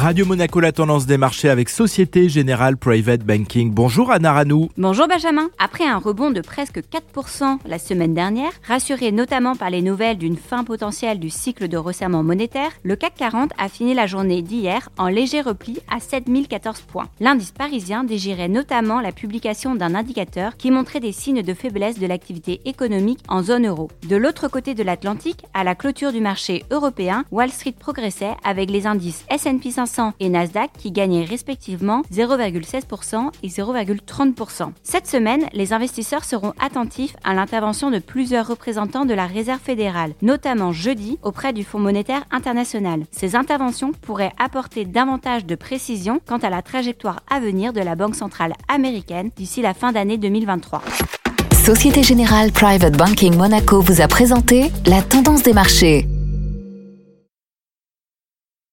Radio Monaco, la tendance des marchés avec Société Générale Private Banking. Bonjour Anna Ranou. Bonjour Benjamin. Après un rebond de presque 4% la semaine dernière, rassuré notamment par les nouvelles d'une fin potentielle du cycle de resserrement monétaire, le CAC 40 a fini la journée d'hier en léger repli à 7014 points. L'indice parisien dégirait notamment la publication d'un indicateur qui montrait des signes de faiblesse de l'activité économique en zone euro. De l'autre côté de l'Atlantique, à la clôture du marché européen, Wall Street progressait avec les indices S&P 500 et Nasdaq qui gagnaient respectivement 0,16% et 0,30%. Cette semaine, les investisseurs seront attentifs à l'intervention de plusieurs représentants de la Réserve fédérale, notamment jeudi auprès du Fonds monétaire international. Ces interventions pourraient apporter davantage de précision quant à la trajectoire à venir de la Banque centrale américaine d'ici la fin d'année 2023. Société Générale Private Banking Monaco vous a présenté la tendance des marchés.